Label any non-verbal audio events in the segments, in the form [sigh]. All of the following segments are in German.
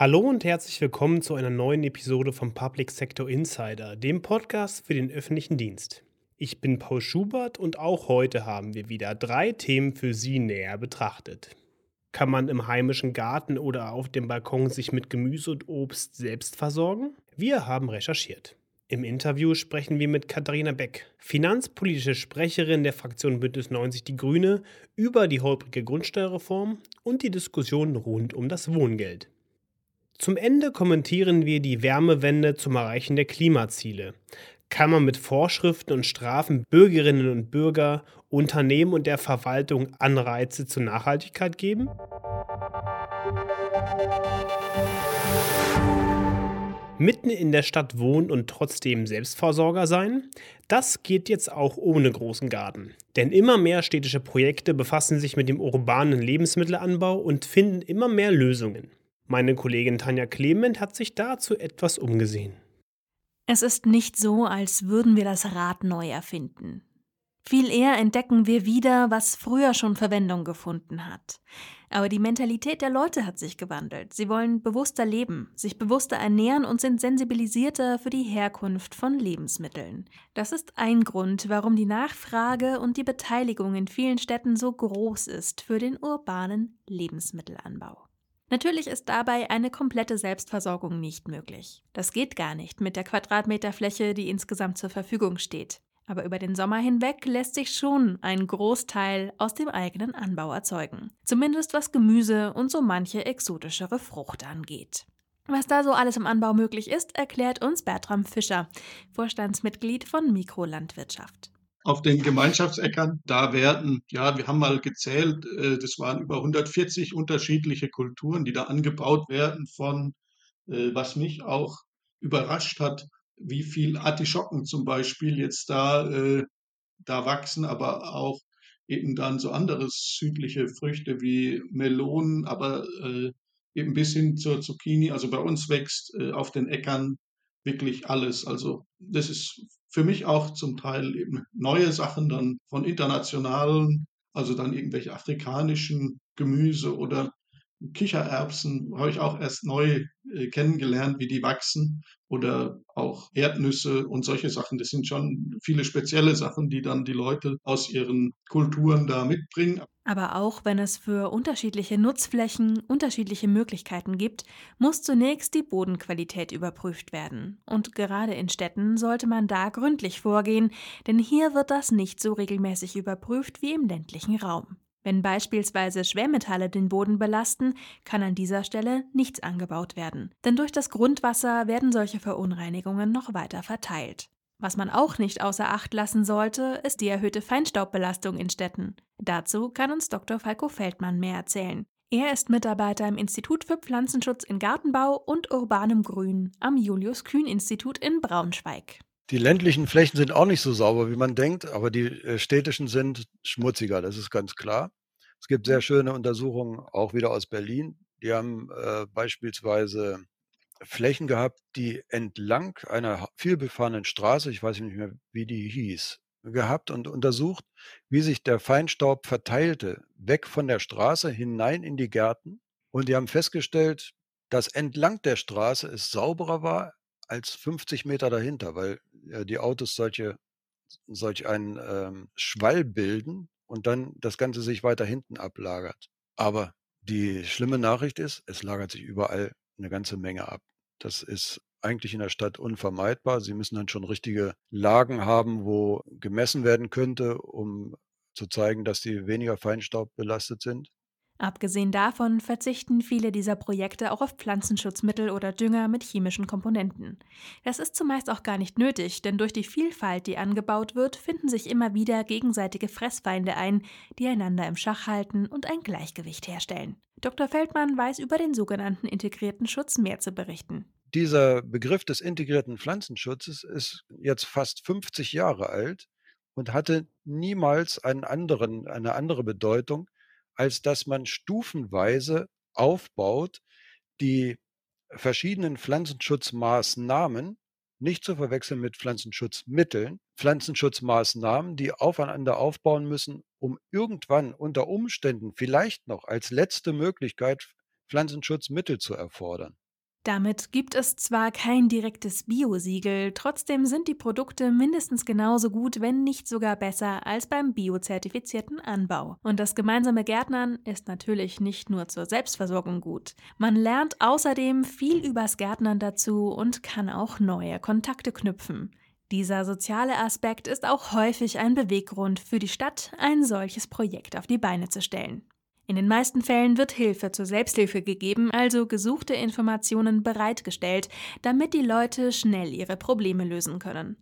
Hallo und herzlich willkommen zu einer neuen Episode vom Public Sector Insider, dem Podcast für den öffentlichen Dienst. Ich bin Paul Schubert und auch heute haben wir wieder drei Themen für Sie näher betrachtet. Kann man im heimischen Garten oder auf dem Balkon sich mit Gemüse und Obst selbst versorgen? Wir haben recherchiert. Im Interview sprechen wir mit Katharina Beck, finanzpolitische Sprecherin der Fraktion Bündnis 90 Die Grüne, über die holprige Grundsteuerreform und die Diskussion rund um das Wohngeld. Zum Ende kommentieren wir die Wärmewende zum Erreichen der Klimaziele. Kann man mit Vorschriften und Strafen Bürgerinnen und Bürger, Unternehmen und der Verwaltung Anreize zur Nachhaltigkeit geben? Mitten in der Stadt wohnen und trotzdem Selbstversorger sein? Das geht jetzt auch ohne großen Garten. Denn immer mehr städtische Projekte befassen sich mit dem urbanen Lebensmittelanbau und finden immer mehr Lösungen. Meine Kollegin Tanja Clement hat sich dazu etwas umgesehen. Es ist nicht so, als würden wir das Rad neu erfinden. Viel eher entdecken wir wieder, was früher schon Verwendung gefunden hat. Aber die Mentalität der Leute hat sich gewandelt. Sie wollen bewusster leben, sich bewusster ernähren und sind sensibilisierter für die Herkunft von Lebensmitteln. Das ist ein Grund, warum die Nachfrage und die Beteiligung in vielen Städten so groß ist für den urbanen Lebensmittelanbau. Natürlich ist dabei eine komplette Selbstversorgung nicht möglich. Das geht gar nicht mit der Quadratmeterfläche, die insgesamt zur Verfügung steht. Aber über den Sommer hinweg lässt sich schon ein Großteil aus dem eigenen Anbau erzeugen. Zumindest was Gemüse und so manche exotischere Frucht angeht. Was da so alles im Anbau möglich ist, erklärt uns Bertram Fischer, Vorstandsmitglied von Mikrolandwirtschaft auf den Gemeinschaftsäckern, da werden, ja, wir haben mal gezählt, äh, das waren über 140 unterschiedliche Kulturen, die da angebaut werden von, äh, was mich auch überrascht hat, wie viel Artischocken zum Beispiel jetzt da, äh, da wachsen, aber auch eben dann so andere südliche Früchte wie Melonen, aber eben bis hin zur Zucchini. Also bei uns wächst auf den Äckern wirklich alles. Also das ist für mich auch zum Teil eben neue Sachen dann von internationalen, also dann irgendwelche afrikanischen Gemüse oder Kichererbsen habe ich auch erst neu äh, kennengelernt, wie die wachsen oder auch Erdnüsse und solche Sachen. Das sind schon viele spezielle Sachen, die dann die Leute aus ihren Kulturen da mitbringen. Aber auch wenn es für unterschiedliche Nutzflächen unterschiedliche Möglichkeiten gibt, muss zunächst die Bodenqualität überprüft werden. Und gerade in Städten sollte man da gründlich vorgehen, denn hier wird das nicht so regelmäßig überprüft wie im ländlichen Raum. Wenn beispielsweise Schwermetalle den Boden belasten, kann an dieser Stelle nichts angebaut werden, denn durch das Grundwasser werden solche Verunreinigungen noch weiter verteilt. Was man auch nicht außer Acht lassen sollte, ist die erhöhte Feinstaubbelastung in Städten. Dazu kann uns Dr. Falco Feldmann mehr erzählen. Er ist Mitarbeiter im Institut für Pflanzenschutz in Gartenbau und urbanem Grün am Julius-Kühn-Institut in Braunschweig. Die ländlichen Flächen sind auch nicht so sauber, wie man denkt, aber die äh, städtischen sind schmutziger, das ist ganz klar. Es gibt sehr schöne Untersuchungen, auch wieder aus Berlin. Die haben äh, beispielsweise Flächen gehabt, die entlang einer vielbefahrenen Straße, ich weiß nicht mehr, wie die hieß, gehabt und untersucht, wie sich der Feinstaub verteilte, weg von der Straße hinein in die Gärten. Und die haben festgestellt, dass entlang der Straße es sauberer war als 50 Meter dahinter, weil die Autos solche, solch einen ähm, Schwall bilden und dann das Ganze sich weiter hinten ablagert. Aber die schlimme Nachricht ist, es lagert sich überall eine ganze Menge ab. Das ist eigentlich in der Stadt unvermeidbar. Sie müssen dann schon richtige Lagen haben, wo gemessen werden könnte, um zu zeigen, dass die weniger Feinstaub belastet sind. Abgesehen davon verzichten viele dieser Projekte auch auf Pflanzenschutzmittel oder Dünger mit chemischen Komponenten. Das ist zumeist auch gar nicht nötig, denn durch die Vielfalt, die angebaut wird, finden sich immer wieder gegenseitige Fressfeinde ein, die einander im Schach halten und ein Gleichgewicht herstellen. Dr. Feldmann weiß über den sogenannten integrierten Schutz mehr zu berichten. Dieser Begriff des integrierten Pflanzenschutzes ist jetzt fast 50 Jahre alt und hatte niemals einen anderen, eine andere Bedeutung als dass man stufenweise aufbaut, die verschiedenen Pflanzenschutzmaßnahmen nicht zu verwechseln mit Pflanzenschutzmitteln, Pflanzenschutzmaßnahmen, die aufeinander aufbauen müssen, um irgendwann unter Umständen vielleicht noch als letzte Möglichkeit Pflanzenschutzmittel zu erfordern. Damit gibt es zwar kein direktes Bio-Siegel, trotzdem sind die Produkte mindestens genauso gut, wenn nicht sogar besser als beim biozertifizierten Anbau. Und das gemeinsame Gärtnern ist natürlich nicht nur zur Selbstversorgung gut. Man lernt außerdem viel übers Gärtnern dazu und kann auch neue Kontakte knüpfen. Dieser soziale Aspekt ist auch häufig ein Beweggrund für die Stadt, ein solches Projekt auf die Beine zu stellen. In den meisten Fällen wird Hilfe zur Selbsthilfe gegeben, also gesuchte Informationen bereitgestellt, damit die Leute schnell ihre Probleme lösen können.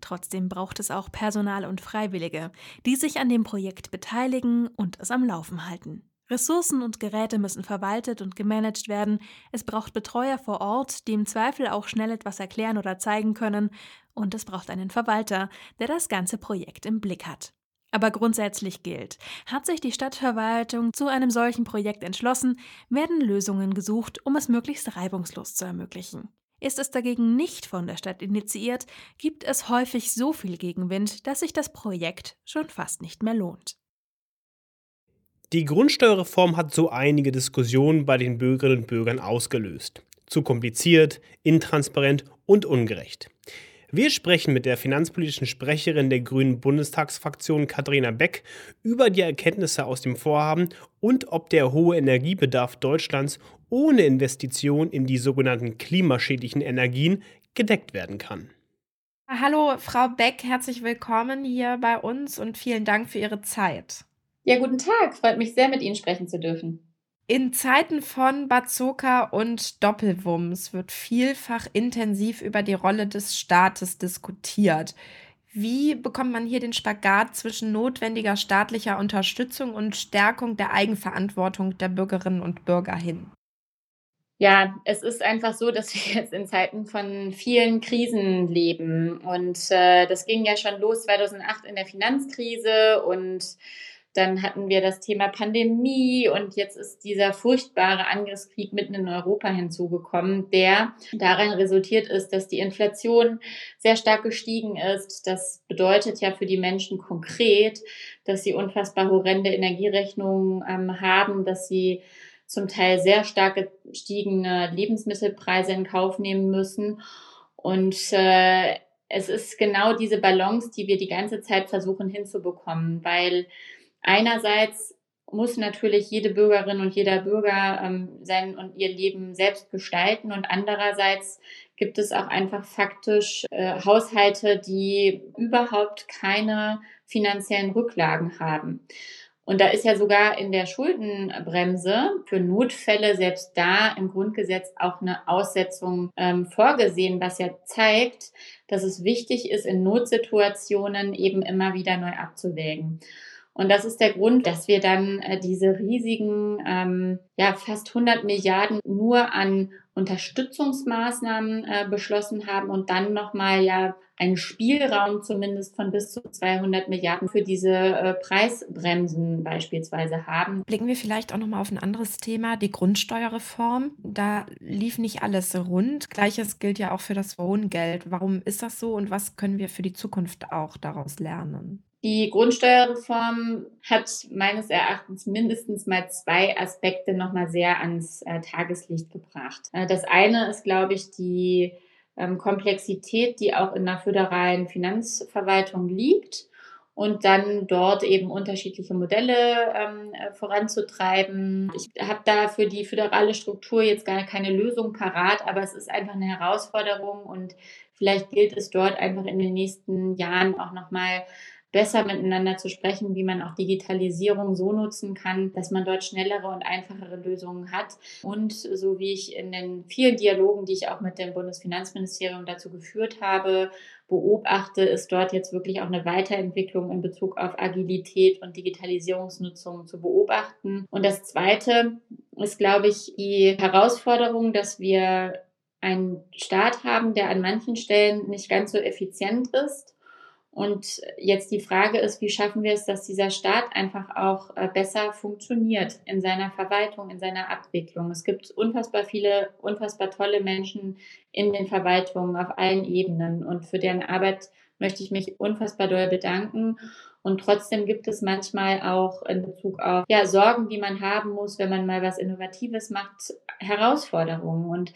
Trotzdem braucht es auch Personal und Freiwillige, die sich an dem Projekt beteiligen und es am Laufen halten. Ressourcen und Geräte müssen verwaltet und gemanagt werden, es braucht Betreuer vor Ort, die im Zweifel auch schnell etwas erklären oder zeigen können, und es braucht einen Verwalter, der das ganze Projekt im Blick hat. Aber grundsätzlich gilt, hat sich die Stadtverwaltung zu einem solchen Projekt entschlossen, werden Lösungen gesucht, um es möglichst reibungslos zu ermöglichen. Ist es dagegen nicht von der Stadt initiiert, gibt es häufig so viel Gegenwind, dass sich das Projekt schon fast nicht mehr lohnt. Die Grundsteuerreform hat so einige Diskussionen bei den Bürgerinnen und Bürgern ausgelöst. Zu kompliziert, intransparent und ungerecht. Wir sprechen mit der finanzpolitischen Sprecherin der Grünen Bundestagsfraktion Katharina Beck über die Erkenntnisse aus dem Vorhaben und ob der hohe Energiebedarf Deutschlands ohne Investition in die sogenannten klimaschädlichen Energien gedeckt werden kann. Hallo, Frau Beck, herzlich willkommen hier bei uns und vielen Dank für Ihre Zeit. Ja, guten Tag. Freut mich sehr, mit Ihnen sprechen zu dürfen. In Zeiten von Bazooka und Doppelwumms wird vielfach intensiv über die Rolle des Staates diskutiert. Wie bekommt man hier den Spagat zwischen notwendiger staatlicher Unterstützung und Stärkung der Eigenverantwortung der Bürgerinnen und Bürger hin? Ja, es ist einfach so, dass wir jetzt in Zeiten von vielen Krisen leben. Und äh, das ging ja schon los 2008 in der Finanzkrise und dann hatten wir das Thema Pandemie und jetzt ist dieser furchtbare Angriffskrieg mitten in Europa hinzugekommen, der darin resultiert ist, dass die Inflation sehr stark gestiegen ist. Das bedeutet ja für die Menschen konkret, dass sie unfassbar horrende Energierechnungen ähm, haben, dass sie zum Teil sehr stark gestiegene Lebensmittelpreise in Kauf nehmen müssen. Und äh, es ist genau diese Balance, die wir die ganze Zeit versuchen hinzubekommen, weil Einerseits muss natürlich jede Bürgerin und jeder Bürger ähm, sein und ihr Leben selbst gestalten und andererseits gibt es auch einfach faktisch äh, Haushalte, die überhaupt keine finanziellen Rücklagen haben. Und da ist ja sogar in der Schuldenbremse für Notfälle selbst da im Grundgesetz auch eine Aussetzung ähm, vorgesehen, was ja zeigt, dass es wichtig ist, in Notsituationen eben immer wieder neu abzuwägen. Und das ist der Grund, dass wir dann äh, diese riesigen, ähm, ja, fast 100 Milliarden nur an Unterstützungsmaßnahmen äh, beschlossen haben und dann nochmal ja einen Spielraum zumindest von bis zu 200 Milliarden für diese äh, Preisbremsen beispielsweise haben. Blicken wir vielleicht auch nochmal auf ein anderes Thema, die Grundsteuerreform. Da lief nicht alles rund. Gleiches gilt ja auch für das Wohngeld. Warum ist das so und was können wir für die Zukunft auch daraus lernen? Die Grundsteuerreform hat meines Erachtens mindestens mal zwei Aspekte nochmal sehr ans äh, Tageslicht gebracht. Äh, das eine ist, glaube ich, die ähm, Komplexität, die auch in der föderalen Finanzverwaltung liegt und dann dort eben unterschiedliche Modelle ähm, äh, voranzutreiben. Ich habe da für die föderale Struktur jetzt gar keine Lösung parat, aber es ist einfach eine Herausforderung und vielleicht gilt es dort einfach in den nächsten Jahren auch nochmal besser miteinander zu sprechen, wie man auch Digitalisierung so nutzen kann, dass man dort schnellere und einfachere Lösungen hat. Und so wie ich in den vielen Dialogen, die ich auch mit dem Bundesfinanzministerium dazu geführt habe, beobachte, ist dort jetzt wirklich auch eine Weiterentwicklung in Bezug auf Agilität und Digitalisierungsnutzung zu beobachten. Und das Zweite ist, glaube ich, die Herausforderung, dass wir einen Staat haben, der an manchen Stellen nicht ganz so effizient ist und jetzt die Frage ist, wie schaffen wir es, dass dieser Staat einfach auch äh, besser funktioniert in seiner Verwaltung, in seiner Abwicklung. Es gibt unfassbar viele, unfassbar tolle Menschen in den Verwaltungen auf allen Ebenen und für deren Arbeit möchte ich mich unfassbar doll bedanken. Und trotzdem gibt es manchmal auch in Bezug auf ja, Sorgen, die man haben muss, wenn man mal was Innovatives macht, Herausforderungen. Und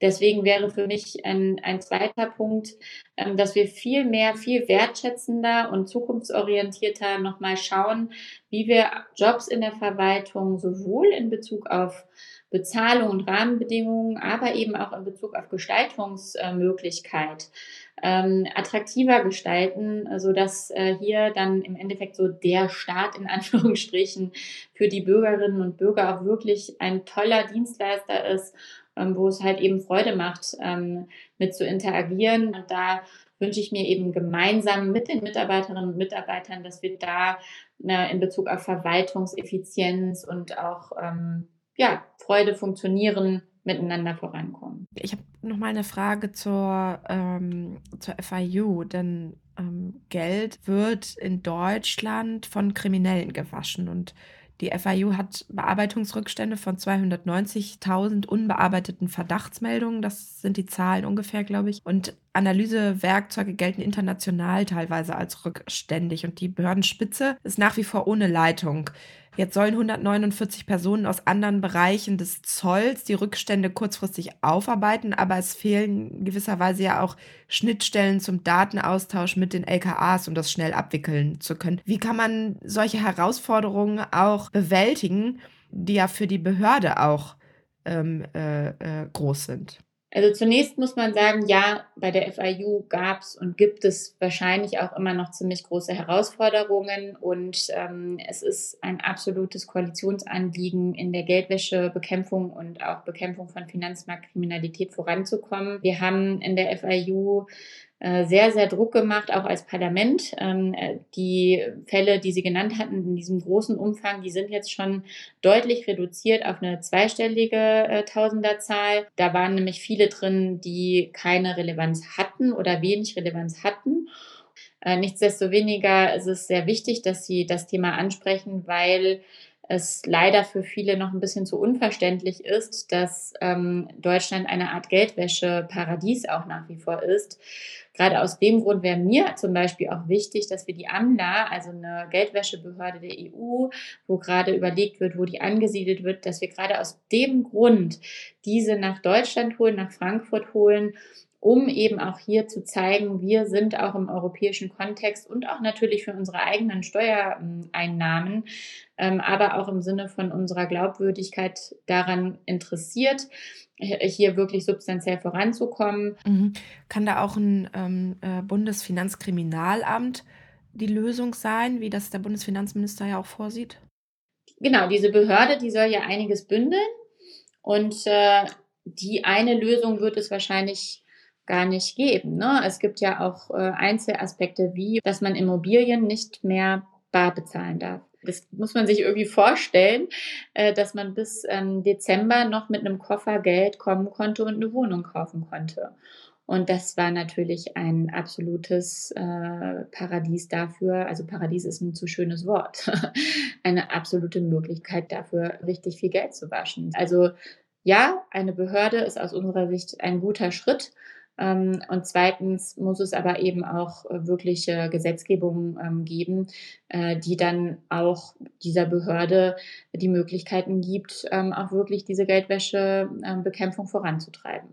Deswegen wäre für mich ein, ein zweiter Punkt, ähm, dass wir viel mehr, viel wertschätzender und zukunftsorientierter nochmal schauen, wie wir Jobs in der Verwaltung sowohl in Bezug auf Bezahlung und Rahmenbedingungen, aber eben auch in Bezug auf Gestaltungsmöglichkeit ähm, attraktiver gestalten, so dass äh, hier dann im Endeffekt so der Staat in [laughs] Anführungsstrichen für die Bürgerinnen und Bürger auch wirklich ein toller Dienstleister ist, wo es halt eben Freude macht, ähm, mit zu interagieren. Und da wünsche ich mir eben gemeinsam mit den Mitarbeiterinnen und Mitarbeitern, dass wir da äh, in Bezug auf Verwaltungseffizienz und auch ähm, ja, Freude funktionieren miteinander vorankommen. Ich habe noch mal eine Frage zur, ähm, zur FIU, denn ähm, Geld wird in Deutschland von Kriminellen gewaschen und die FIU hat Bearbeitungsrückstände von 290.000 unbearbeiteten Verdachtsmeldungen. Das sind die Zahlen ungefähr, glaube ich. Und Analysewerkzeuge gelten international teilweise als rückständig. Und die Behördenspitze ist nach wie vor ohne Leitung. Jetzt sollen 149 Personen aus anderen Bereichen des Zolls die Rückstände kurzfristig aufarbeiten, aber es fehlen gewisserweise ja auch Schnittstellen zum Datenaustausch mit den LKAs, um das schnell abwickeln zu können. Wie kann man solche Herausforderungen auch bewältigen, die ja für die Behörde auch ähm, äh, äh, groß sind? Also zunächst muss man sagen, ja, bei der FIU gab es und gibt es wahrscheinlich auch immer noch ziemlich große Herausforderungen und ähm, es ist ein absolutes Koalitionsanliegen, in der Geldwäschebekämpfung und auch Bekämpfung von Finanzmarktkriminalität voranzukommen. Wir haben in der FIU sehr, sehr Druck gemacht, auch als Parlament. Ähm, äh, die Fälle, die Sie genannt hatten, in diesem großen Umfang, die sind jetzt schon deutlich reduziert auf eine zweistellige äh, Tausenderzahl. Da waren nämlich viele drin, die keine Relevanz hatten oder wenig Relevanz hatten. Nichtsdestoweniger ist es sehr wichtig, dass Sie das Thema ansprechen, weil es leider für viele noch ein bisschen zu unverständlich ist, dass ähm, Deutschland eine Art Geldwäsche-Paradies auch nach wie vor ist. Gerade aus dem Grund wäre mir zum Beispiel auch wichtig, dass wir die AMLA, also eine Geldwäschebehörde der EU, wo gerade überlegt wird, wo die angesiedelt wird, dass wir gerade aus dem Grund diese nach Deutschland holen, nach Frankfurt holen um eben auch hier zu zeigen, wir sind auch im europäischen Kontext und auch natürlich für unsere eigenen Steuereinnahmen, ähm, aber auch im Sinne von unserer Glaubwürdigkeit daran interessiert, hier wirklich substanziell voranzukommen. Mhm. Kann da auch ein ähm, äh, Bundesfinanzkriminalamt die Lösung sein, wie das der Bundesfinanzminister ja auch vorsieht? Genau, diese Behörde, die soll ja einiges bündeln und äh, die eine Lösung wird es wahrscheinlich gar nicht geben. Ne? Es gibt ja auch äh, Einzelaspekte wie, dass man Immobilien nicht mehr bar bezahlen darf. Das muss man sich irgendwie vorstellen, äh, dass man bis ähm, Dezember noch mit einem Koffer Geld kommen konnte und eine Wohnung kaufen konnte. Und das war natürlich ein absolutes äh, Paradies dafür. Also Paradies ist ein zu schönes Wort. [laughs] eine absolute Möglichkeit dafür, richtig viel Geld zu waschen. Also ja, eine Behörde ist aus unserer Sicht ein guter Schritt. Ähm, und zweitens muss es aber eben auch äh, wirkliche Gesetzgebung ähm, geben, äh, die dann auch dieser Behörde die Möglichkeiten gibt, ähm, auch wirklich diese Geldwäschebekämpfung voranzutreiben.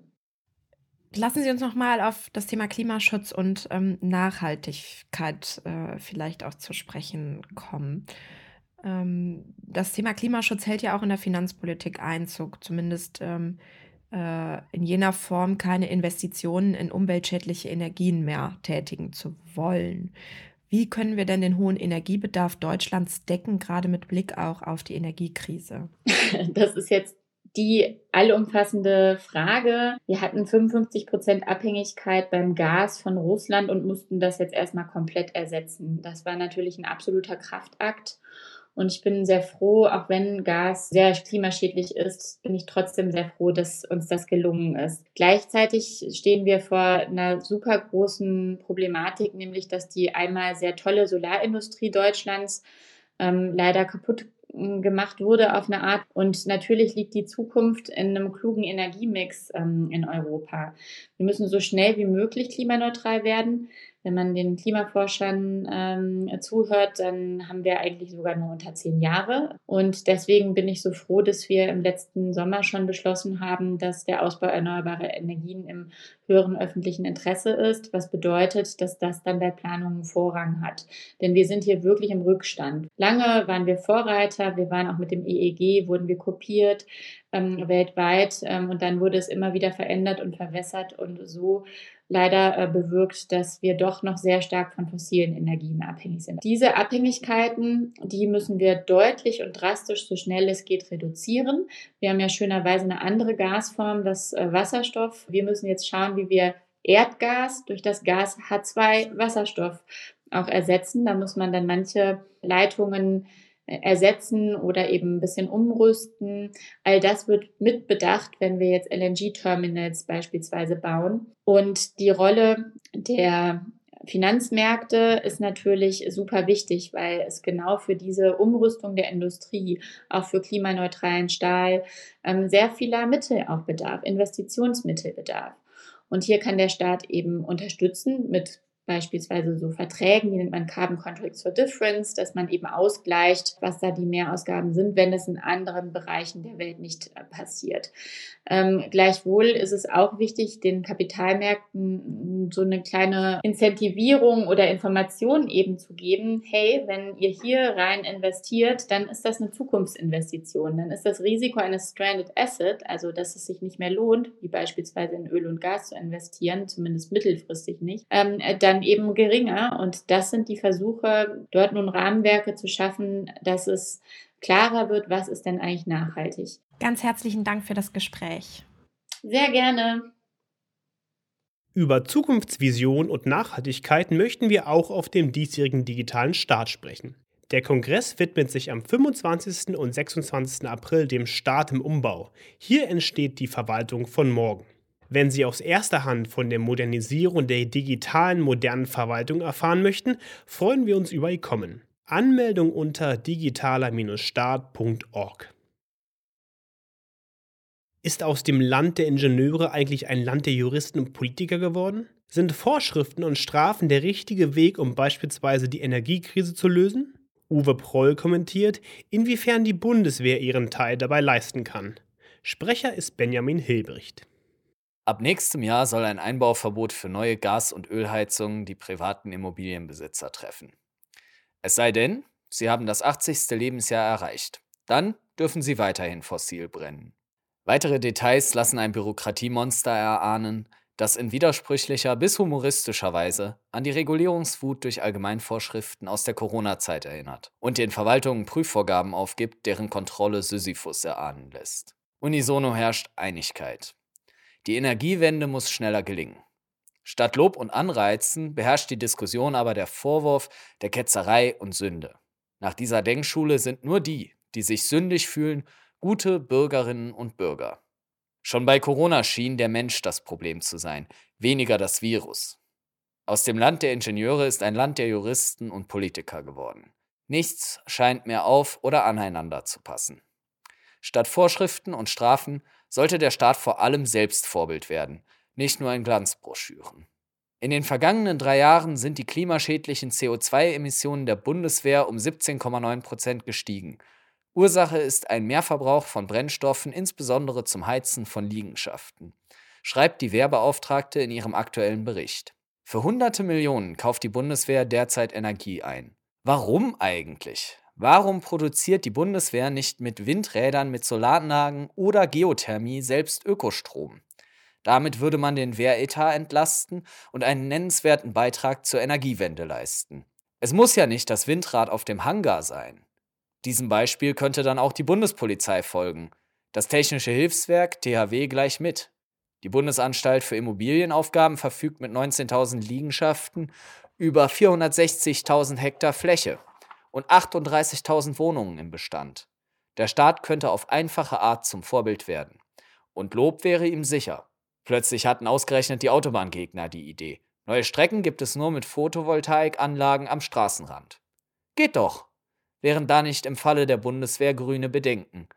Lassen Sie uns noch mal auf das Thema Klimaschutz und Nachhaltigkeit äh, vielleicht auch zu sprechen kommen. das Thema Klimaschutz hält ja auch in der Finanzpolitik Einzug, zumindest äh, in jener Form keine Investitionen in umweltschädliche Energien mehr tätigen zu wollen. Wie können wir denn den hohen Energiebedarf Deutschlands decken, gerade mit Blick auch auf die Energiekrise? [laughs] Das ist jetzt die allumfassende Frage. Wir hatten 55 Prozent Abhängigkeit beim Gas von Russland und mussten das jetzt erstmal komplett ersetzen. Das war natürlich ein absoluter Kraftakt. Und ich bin sehr froh, auch wenn Gas sehr klimaschädlich ist, bin ich trotzdem sehr froh, dass uns das gelungen ist. Gleichzeitig stehen wir vor einer super großen Problematik, nämlich dass die einmal sehr tolle Solarindustrie Deutschlands ähm, leider kaputt hm, gemacht wurde auf eine Art. Und natürlich liegt die Zukunft in einem klugen Energiemix ähm, in Europa. Wir müssen so schnell wie möglich klimaneutral werden. Wenn man den Klimaforschern ähm, zuhört, dann haben wir eigentlich sogar nur unter zehn Jahre. Und deswegen bin ich so froh, dass wir im letzten Sommer schon beschlossen haben, dass der Ausbau erneuerbarer Energien im höheren öffentlichen Interesse ist, was bedeutet, dass das dann bei Planungen Vorrang hat. Denn wir sind hier wirklich im Rückstand. Lange waren wir Vorreiter, wir waren auch mit dem EEG, wurden wir kopiert ähm, weltweit ähm, und dann wurde es immer wieder verändert und verwässert und so leider äh, bewirkt, dass wir doch noch sehr stark von fossilen Energien abhängig sind. Diese Abhängigkeiten, die müssen wir deutlich und drastisch, so schnell es geht, reduzieren. Wir haben ja schönerweise eine andere Gasform, das äh, Wasserstoff. Wir müssen jetzt schauen, wie wir Erdgas durch das Gas H2 Wasserstoff auch ersetzen. Da muss man dann manche Leitungen ersetzen oder eben ein bisschen umrüsten. All das wird mitbedacht, wenn wir jetzt LNG-Terminals beispielsweise bauen. Und die Rolle der Finanzmärkte ist natürlich super wichtig, weil es genau für diese Umrüstung der Industrie, auch für klimaneutralen Stahl, ähm, sehr vieler Mittel auch bedarf, Investitionsmittel bedarf. Und hier kann der Staat eben unterstützen mit beispielsweise so Verträgen, die nennt man Carbon Contracts for Difference, dass man eben ausgleicht, was da die Mehrausgaben sind, wenn es in anderen Bereichen der Welt nicht äh, passiert. Ähm, gleichwohl ist es auch wichtig, den Kapitalmärkten so eine kleine Incentivierung oder Information eben zu geben. Hey, wenn ihr hier rein investiert, dann ist das eine Zukunftsinvestition. Dann ist das Risiko eines Stranded Asset, also dass es sich nicht mehr lohnt, wie beispielsweise in Öl und Gas zu investieren, zumindest mittelfristig nicht, ähm, dann dann eben geringer. Und das sind die Versuche, dort nun Rahmenwerke zu schaffen, dass es klarer wird, was ist denn eigentlich nachhaltig. Ganz herzlichen Dank für das Gespräch. Sehr gerne. Über Zukunftsvision und Nachhaltigkeit möchten wir auch auf dem diesjährigen digitalen Start sprechen. Der Kongress widmet sich am 25. und 26. April dem Start im Umbau. Hier entsteht die Verwaltung von morgen. Wenn Sie aus erster Hand von der Modernisierung der digitalen modernen Verwaltung erfahren möchten, freuen wir uns über Ihr Kommen. Anmeldung unter digitaler-start.org. Ist aus dem Land der Ingenieure eigentlich ein Land der Juristen und Politiker geworden? Sind Vorschriften und Strafen der richtige Weg, um beispielsweise die Energiekrise zu lösen? Uwe Proll kommentiert, inwiefern die Bundeswehr ihren Teil dabei leisten kann. Sprecher ist Benjamin Hilbricht. Ab nächstem Jahr soll ein Einbauverbot für neue Gas- und Ölheizungen die privaten Immobilienbesitzer treffen. Es sei denn, sie haben das 80. Lebensjahr erreicht. Dann dürfen sie weiterhin fossil brennen. Weitere Details lassen ein Bürokratiemonster erahnen, das in widersprüchlicher bis humoristischer Weise an die Regulierungswut durch Allgemeinvorschriften aus der Corona-Zeit erinnert und den Verwaltungen Prüfvorgaben aufgibt, deren Kontrolle Sisyphus erahnen lässt. Unisono herrscht Einigkeit. Die Energiewende muss schneller gelingen. Statt Lob und Anreizen beherrscht die Diskussion aber der Vorwurf der Ketzerei und Sünde. Nach dieser Denkschule sind nur die, die sich sündig fühlen, gute Bürgerinnen und Bürger. Schon bei Corona schien der Mensch das Problem zu sein, weniger das Virus. Aus dem Land der Ingenieure ist ein Land der Juristen und Politiker geworden. Nichts scheint mehr auf oder aneinander zu passen. Statt Vorschriften und Strafen sollte der Staat vor allem selbst Vorbild werden, nicht nur in Glanzbroschüren. In den vergangenen drei Jahren sind die klimaschädlichen CO2-Emissionen der Bundeswehr um 17,9 Prozent gestiegen. Ursache ist ein Mehrverbrauch von Brennstoffen, insbesondere zum Heizen von Liegenschaften, schreibt die Wehrbeauftragte in ihrem aktuellen Bericht. Für hunderte Millionen kauft die Bundeswehr derzeit Energie ein. Warum eigentlich? Warum produziert die Bundeswehr nicht mit Windrädern, mit Solaranlagen oder Geothermie selbst Ökostrom? Damit würde man den Wehretat entlasten und einen nennenswerten Beitrag zur Energiewende leisten. Es muss ja nicht das Windrad auf dem Hangar sein. Diesem Beispiel könnte dann auch die Bundespolizei folgen. Das Technische Hilfswerk THW gleich mit. Die Bundesanstalt für Immobilienaufgaben verfügt mit 19.000 Liegenschaften über 460.000 Hektar Fläche und 38.000 Wohnungen im Bestand. Der Staat könnte auf einfache Art zum Vorbild werden. Und Lob wäre ihm sicher. Plötzlich hatten ausgerechnet die Autobahngegner die Idee. Neue Strecken gibt es nur mit Photovoltaikanlagen am Straßenrand. Geht doch. Wären da nicht im Falle der Bundeswehr grüne Bedenken.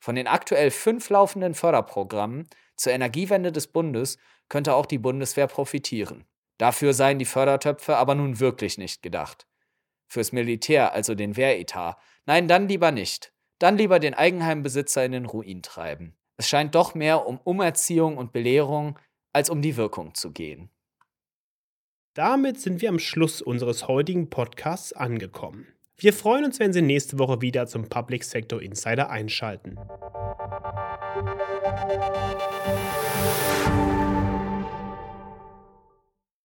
Von den aktuell fünf laufenden Förderprogrammen zur Energiewende des Bundes könnte auch die Bundeswehr profitieren. Dafür seien die Fördertöpfe aber nun wirklich nicht gedacht. Fürs Militär, also den Wehretat. Nein, dann lieber nicht. Dann lieber den Eigenheimbesitzer in den Ruin treiben. Es scheint doch mehr um Umerziehung und Belehrung als um die Wirkung zu gehen. Damit sind wir am Schluss unseres heutigen Podcasts angekommen. Wir freuen uns, wenn Sie nächste Woche wieder zum Public Sector Insider einschalten.